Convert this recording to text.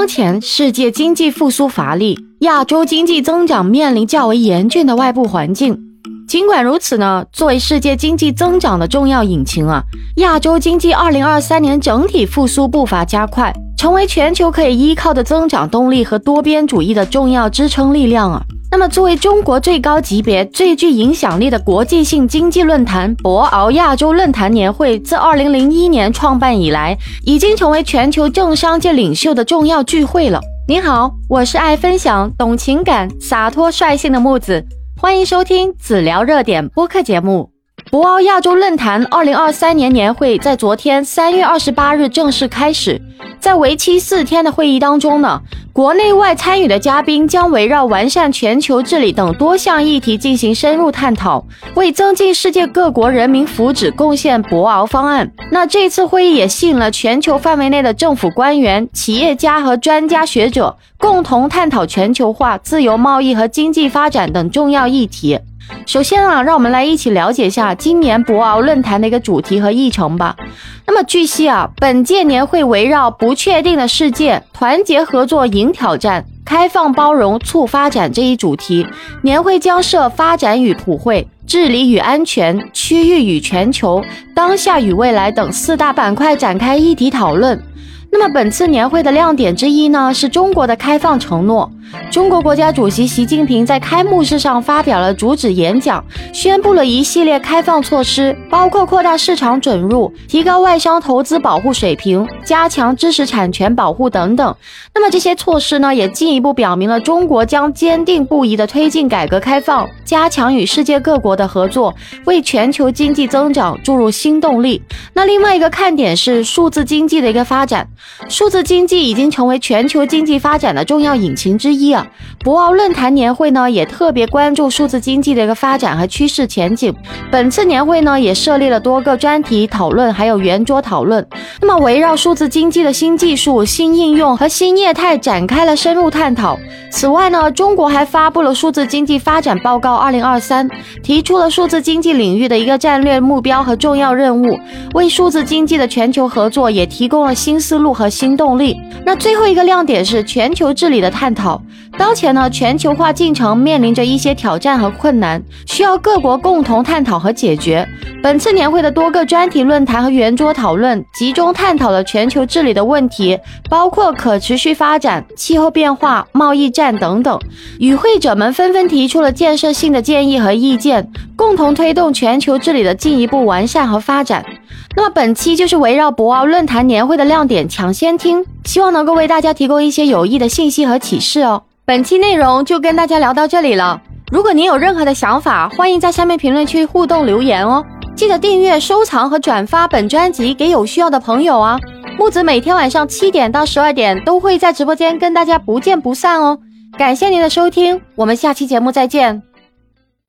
当前世界经济复苏乏力，亚洲经济增长面临较为严峻的外部环境。尽管如此呢，作为世界经济增长的重要引擎啊，亚洲经济2023年整体复苏步伐加快，成为全球可以依靠的增长动力和多边主义的重要支撑力量啊。那么，作为中国最高级别、最具影响力的国际性经济论坛——博鳌亚洲论坛年会，自2001年创办以来，已经成为全球政商界领袖的重要聚会了。您好，我是爱分享、懂情感、洒脱率性的木子，欢迎收听子聊热点播客节目。博鳌亚洲论坛2023年年会在昨天3月28日正式开始。在为期四天的会议当中呢，国内外参与的嘉宾将围绕完善全球治理等多项议题进行深入探讨，为增进世界各国人民福祉贡献博鳌方案。那这次会议也吸引了全球范围内的政府官员、企业家和专家学者，共同探讨全球化、自由贸易和经济发展等重要议题。首先啊，让我们来一起了解一下今年博鳌论坛的一个主题和议程吧。那么据悉啊，本届年会围绕“不确定的世界，团结合作迎挑战，开放包容促发展”这一主题，年会将设发展与普惠、治理与安全、区域与全球、当下与未来等四大板块展开议题讨论。那么本次年会的亮点之一呢，是中国的开放承诺。中国国家主席习近平在开幕式上发表了主旨演讲，宣布了一系列开放措施，包括扩大市场准入、提高外商投资保护水平、加强知识产权保护等等。那么这些措施呢，也进一步表明了中国将坚定不移地推进改革开放，加强与世界各国的合作，为全球经济增长注入新动力。那另外一个看点是数字经济的一个发展，数字经济已经成为全球经济发展的重要引擎之一啊。博鳌论坛年会呢，也特别关注数字经济的一个发展和趋势前景。本次年会呢，也设立了多个专题讨论，还有圆桌讨论。那么，围绕数字经济的新技术、新应用和新业态展开了深入探讨。此外呢，中国还发布了数字经济发展报告二零二三，提出了数字经济领域的一个战略目标和重要任务，为数字经济的全球合作也提供了新思路和新动力。那最后一个亮点是全球治理的探讨。当前呢，全球化进程面临着一些挑战和困难，需要各国共同探讨和解决。本次年会的多个专题论坛和圆桌讨论，集中探讨了全球治理的问题，包括可持续发展、气候变化、贸易战等等。与会者们纷纷提出了建设性的建议和意见，共同推动全球治理的进一步完善和发展。那么本期就是围绕博鳌论坛年会的亮点抢先听，希望能够为大家提供一些有益的信息和启示哦。本期内容就跟大家聊到这里了。如果您有任何的想法，欢迎在下面评论区互动留言哦。记得订阅、收藏和转发本专辑给有需要的朋友啊。木子每天晚上七点到十二点都会在直播间跟大家不见不散哦。感谢您的收听，我们下期节目再见。